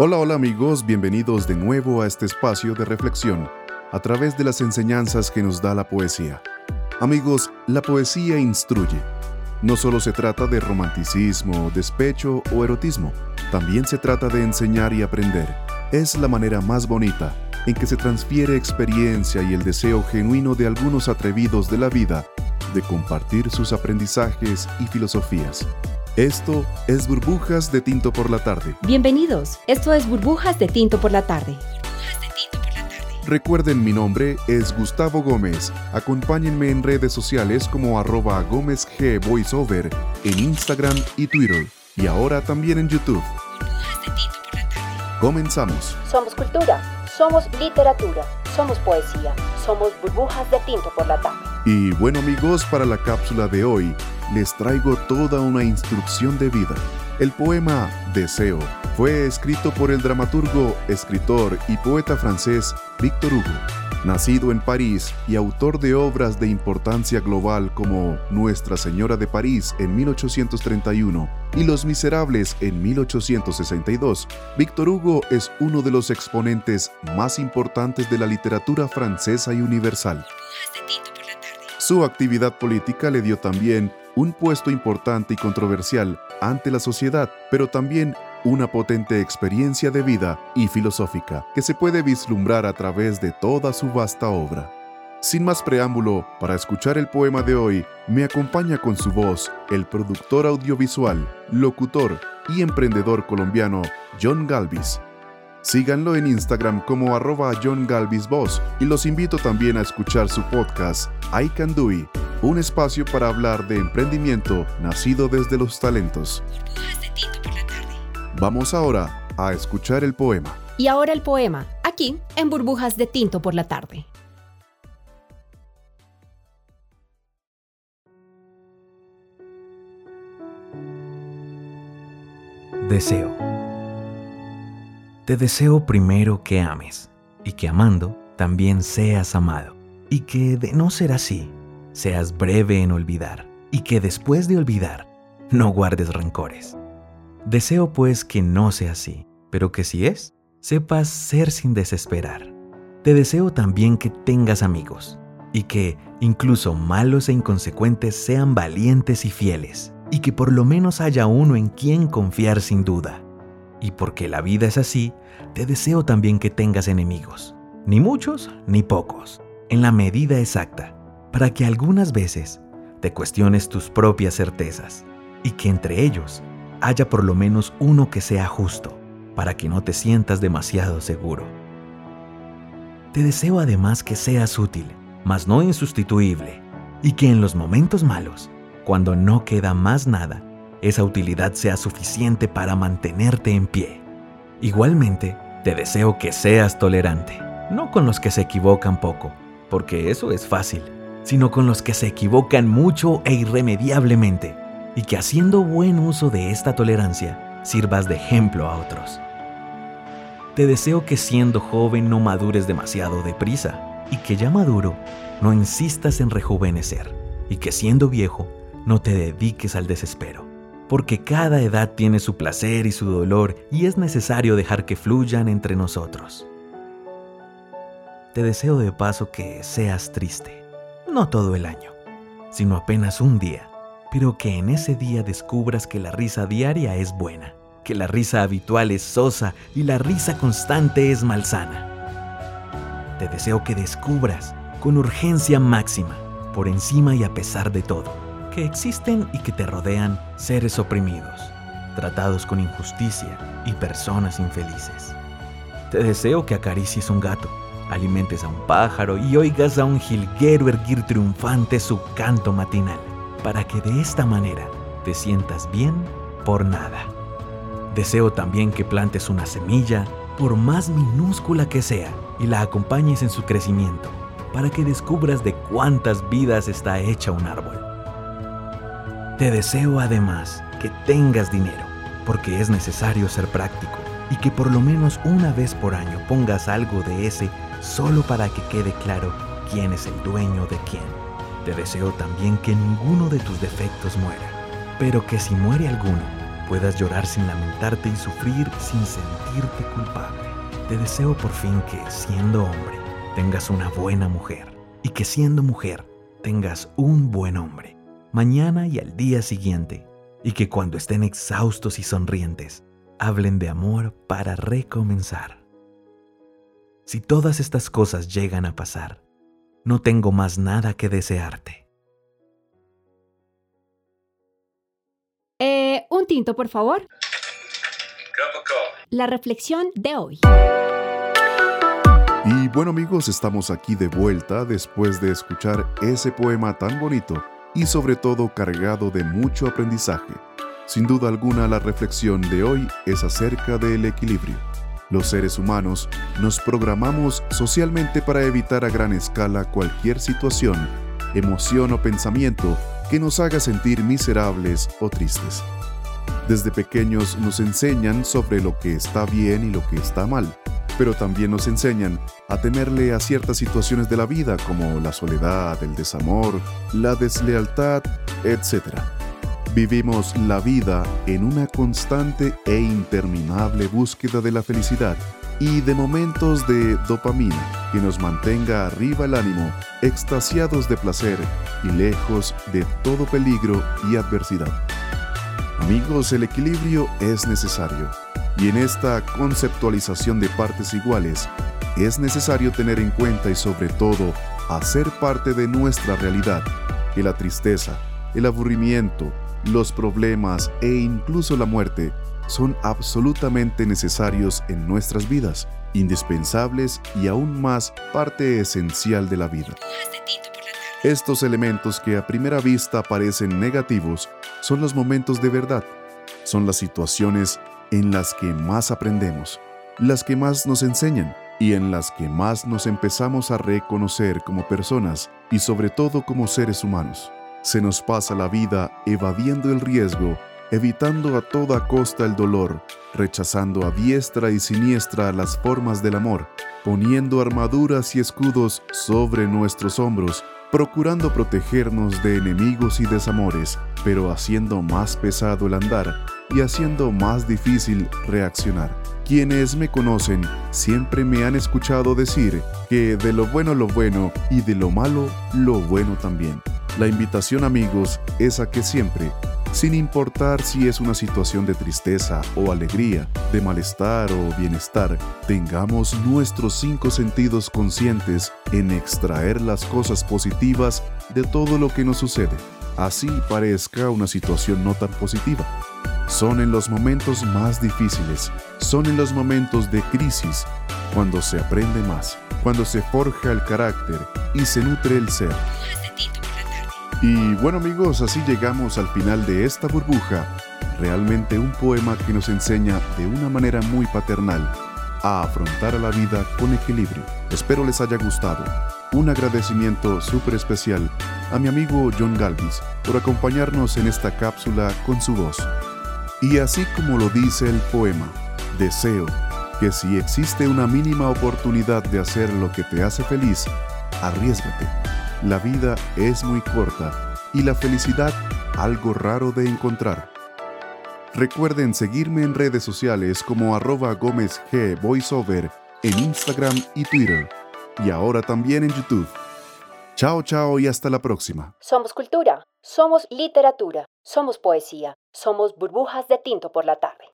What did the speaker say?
Hola, hola amigos, bienvenidos de nuevo a este espacio de reflexión a través de las enseñanzas que nos da la poesía. Amigos, la poesía instruye. No solo se trata de romanticismo, despecho o erotismo, también se trata de enseñar y aprender. Es la manera más bonita en que se transfiere experiencia y el deseo genuino de algunos atrevidos de la vida de compartir sus aprendizajes y filosofías. Esto es Burbujas de Tinto por la Tarde. Bienvenidos, esto es Burbujas de Tinto por la Tarde. Recuerden mi nombre es Gustavo Gómez. Acompáñenme en redes sociales como arroba Gómez G Voiceover en Instagram y Twitter. Y ahora también en YouTube. Comenzamos. Somos cultura, somos literatura, somos poesía, somos burbujas de tinto por la tarde. Y bueno amigos, para la cápsula de hoy les traigo toda una instrucción de vida. El poema Deseo fue escrito por el dramaturgo, escritor y poeta francés Victor Hugo. Nacido en París y autor de obras de importancia global como Nuestra Señora de París en 1831 y Los Miserables en 1862, Víctor Hugo es uno de los exponentes más importantes de la literatura francesa y universal. Su actividad política le dio también un puesto importante y controversial ante la sociedad, pero también una potente experiencia de vida y filosófica que se puede vislumbrar a través de toda su vasta obra. Sin más preámbulo, para escuchar el poema de hoy, me acompaña con su voz el productor audiovisual, locutor y emprendedor colombiano John Galvis. Síganlo en Instagram como arroba John Galvis Voz y los invito también a escuchar su podcast I Can Do It, un espacio para hablar de emprendimiento nacido desde los talentos. Vamos ahora a escuchar el poema. Y ahora el poema, aquí en Burbujas de Tinto por la tarde. Deseo. Te deseo primero que ames y que amando también seas amado y que de no ser así, seas breve en olvidar y que después de olvidar no guardes rencores. Deseo pues que no sea así, pero que si es, sepas ser sin desesperar. Te deseo también que tengas amigos y que, incluso malos e inconsecuentes, sean valientes y fieles, y que por lo menos haya uno en quien confiar sin duda. Y porque la vida es así, te deseo también que tengas enemigos, ni muchos ni pocos, en la medida exacta, para que algunas veces te cuestiones tus propias certezas, y que entre ellos haya por lo menos uno que sea justo, para que no te sientas demasiado seguro. Te deseo además que seas útil, mas no insustituible, y que en los momentos malos, cuando no queda más nada, esa utilidad sea suficiente para mantenerte en pie. Igualmente, te deseo que seas tolerante, no con los que se equivocan poco, porque eso es fácil, sino con los que se equivocan mucho e irremediablemente, y que haciendo buen uso de esta tolerancia sirvas de ejemplo a otros. Te deseo que siendo joven no madures demasiado deprisa y que ya maduro no insistas en rejuvenecer y que siendo viejo no te dediques al desespero, porque cada edad tiene su placer y su dolor y es necesario dejar que fluyan entre nosotros. Te deseo de paso que seas triste, no todo el año, sino apenas un día pero que en ese día descubras que la risa diaria es buena, que la risa habitual es sosa y la risa constante es malsana. Te deseo que descubras, con urgencia máxima, por encima y a pesar de todo, que existen y que te rodean seres oprimidos, tratados con injusticia y personas infelices. Te deseo que acaricies un gato, alimentes a un pájaro y oigas a un jilguero erguir triunfante su canto matinal para que de esta manera te sientas bien por nada. Deseo también que plantes una semilla, por más minúscula que sea, y la acompañes en su crecimiento, para que descubras de cuántas vidas está hecha un árbol. Te deseo además que tengas dinero, porque es necesario ser práctico, y que por lo menos una vez por año pongas algo de ese solo para que quede claro quién es el dueño de quién. Te deseo también que ninguno de tus defectos muera, pero que si muere alguno, puedas llorar sin lamentarte y sufrir sin sentirte culpable. Te deseo por fin que, siendo hombre, tengas una buena mujer y que siendo mujer, tengas un buen hombre, mañana y al día siguiente, y que cuando estén exhaustos y sonrientes, hablen de amor para recomenzar. Si todas estas cosas llegan a pasar, no tengo más nada que desearte. Eh, un tinto, por favor. La reflexión de hoy. Y bueno amigos, estamos aquí de vuelta después de escuchar ese poema tan bonito y sobre todo cargado de mucho aprendizaje. Sin duda alguna la reflexión de hoy es acerca del equilibrio. Los seres humanos nos programamos socialmente para evitar a gran escala cualquier situación, emoción o pensamiento que nos haga sentir miserables o tristes. Desde pequeños nos enseñan sobre lo que está bien y lo que está mal pero también nos enseñan a temerle a ciertas situaciones de la vida como la soledad, el desamor, la deslealtad, etc. Vivimos la vida en una constante e interminable búsqueda de la felicidad y de momentos de dopamina que nos mantenga arriba el ánimo, extasiados de placer y lejos de todo peligro y adversidad. Amigos, el equilibrio es necesario y en esta conceptualización de partes iguales, es necesario tener en cuenta y sobre todo hacer parte de nuestra realidad que la tristeza, el aburrimiento, los problemas e incluso la muerte son absolutamente necesarios en nuestras vidas, indispensables y aún más parte esencial de la vida. Estos elementos que a primera vista parecen negativos son los momentos de verdad, son las situaciones en las que más aprendemos, las que más nos enseñan y en las que más nos empezamos a reconocer como personas y sobre todo como seres humanos. Se nos pasa la vida evadiendo el riesgo, evitando a toda costa el dolor, rechazando a diestra y siniestra las formas del amor, poniendo armaduras y escudos sobre nuestros hombros, procurando protegernos de enemigos y desamores, pero haciendo más pesado el andar y haciendo más difícil reaccionar. Quienes me conocen siempre me han escuchado decir que de lo bueno lo bueno y de lo malo lo bueno también. La invitación amigos es a que siempre, sin importar si es una situación de tristeza o alegría, de malestar o bienestar, tengamos nuestros cinco sentidos conscientes en extraer las cosas positivas de todo lo que nos sucede, así parezca una situación no tan positiva. Son en los momentos más difíciles, son en los momentos de crisis, cuando se aprende más, cuando se forja el carácter y se nutre el ser. Y bueno amigos, así llegamos al final de esta burbuja, realmente un poema que nos enseña de una manera muy paternal a afrontar a la vida con equilibrio. Espero les haya gustado. Un agradecimiento súper especial a mi amigo John Galvis por acompañarnos en esta cápsula con su voz. Y así como lo dice el poema, deseo que si existe una mínima oportunidad de hacer lo que te hace feliz, arriesgate. La vida es muy corta y la felicidad algo raro de encontrar. Recuerden seguirme en redes sociales como arroba Gómez en Instagram y Twitter, y ahora también en YouTube. Chao, chao y hasta la próxima. Somos cultura, somos literatura, somos poesía, somos burbujas de tinto por la tarde.